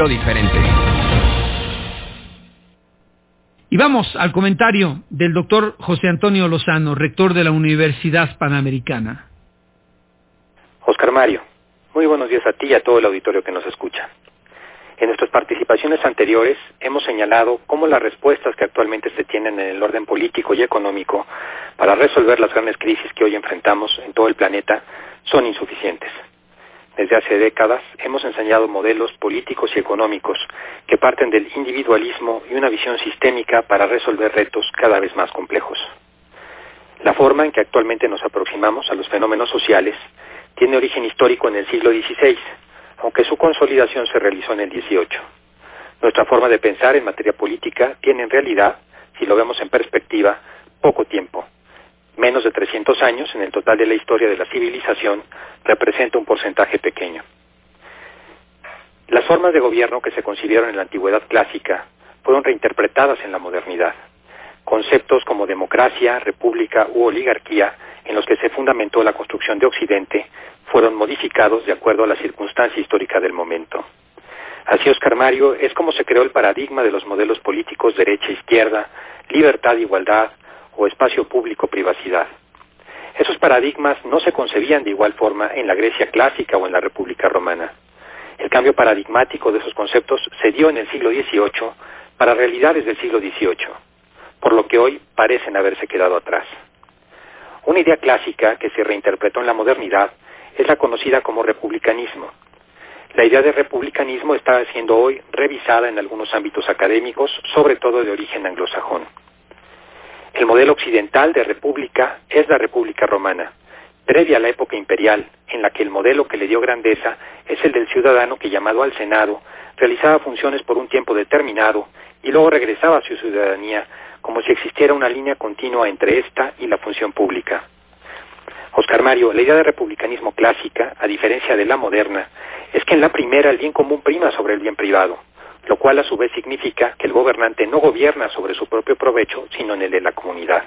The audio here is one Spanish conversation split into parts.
lo diferente. Y vamos al comentario del doctor José Antonio Lozano, rector de la Universidad Panamericana. Oscar Mario, muy buenos días a ti y a todo el auditorio que nos escucha. En nuestras participaciones anteriores hemos señalado cómo las respuestas que actualmente se tienen en el orden político y económico para resolver las grandes crisis que hoy enfrentamos en todo el planeta son insuficientes. Desde hace décadas hemos enseñado modelos políticos y económicos que parten del individualismo y una visión sistémica para resolver retos cada vez más complejos. La forma en que actualmente nos aproximamos a los fenómenos sociales tiene origen histórico en el siglo XVI, aunque su consolidación se realizó en el XVIII. Nuestra forma de pensar en materia política tiene en realidad, si lo vemos en perspectiva, poco tiempo. Menos de 300 años en el total de la historia de la civilización representa un porcentaje pequeño. Las formas de gobierno que se concibieron en la antigüedad clásica fueron reinterpretadas en la modernidad. Conceptos como democracia, república u oligarquía, en los que se fundamentó la construcción de Occidente, fueron modificados de acuerdo a la circunstancia histórica del momento. Así, Oscar Mario, es como se creó el paradigma de los modelos políticos derecha-izquierda, libertad-igualdad o espacio público-privacidad. Esos paradigmas no se concebían de igual forma en la Grecia clásica o en la República Romana. El cambio paradigmático de esos conceptos se dio en el siglo XVIII para realidades del siglo XVIII, por lo que hoy parecen haberse quedado atrás. Una idea clásica que se reinterpretó en la modernidad es la conocida como republicanismo. La idea de republicanismo está siendo hoy revisada en algunos ámbitos académicos, sobre todo de origen anglosajón. El modelo occidental de república es la República Romana, previa a la época imperial, en la que el modelo que le dio grandeza es el del ciudadano que llamado al Senado realizaba funciones por un tiempo determinado y luego regresaba a su ciudadanía como si existiera una línea continua entre esta y la función pública. Oscar Mario, la idea de republicanismo clásica, a diferencia de la moderna, es que en la primera el bien común prima sobre el bien privado, lo cual a su vez significa que el gobernante no gobierna sobre su propio provecho, sino en el de la comunidad.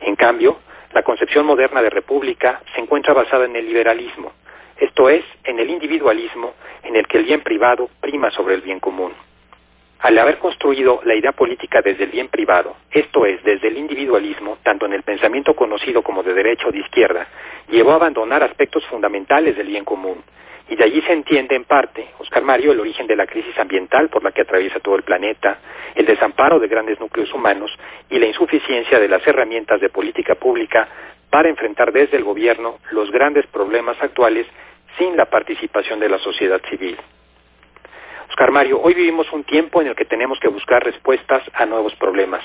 En cambio, la concepción moderna de república se encuentra basada en el liberalismo, esto es, en el individualismo, en el que el bien privado prima sobre el bien común. Al haber construido la idea política desde el bien privado, esto es, desde el individualismo, tanto en el pensamiento conocido como de derecha o de izquierda, llevó a abandonar aspectos fundamentales del bien común. Y de allí se entiende en parte, Oscar Mario, el origen de la crisis ambiental por la que atraviesa todo el planeta, el desamparo de grandes núcleos humanos y la insuficiencia de las herramientas de política pública para enfrentar desde el gobierno los grandes problemas actuales sin la participación de la sociedad civil. Oscar Mario, hoy vivimos un tiempo en el que tenemos que buscar respuestas a nuevos problemas.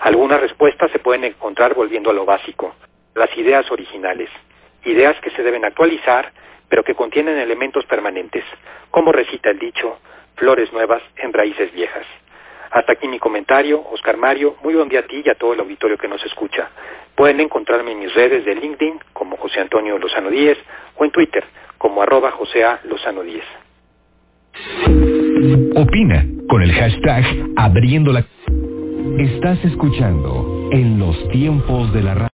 Algunas respuestas se pueden encontrar volviendo a lo básico, las ideas originales, ideas que se deben actualizar, pero que contienen elementos permanentes, como recita el dicho, flores nuevas en raíces viejas. Hasta aquí mi comentario, Oscar Mario, muy buen día a ti y a todo el auditorio que nos escucha. Pueden encontrarme en mis redes de LinkedIn como José Antonio Lozano Díez o en Twitter como arroba José A. Lozano Díez. Opina con el hashtag abriendo la... Estás escuchando en los tiempos de la radio.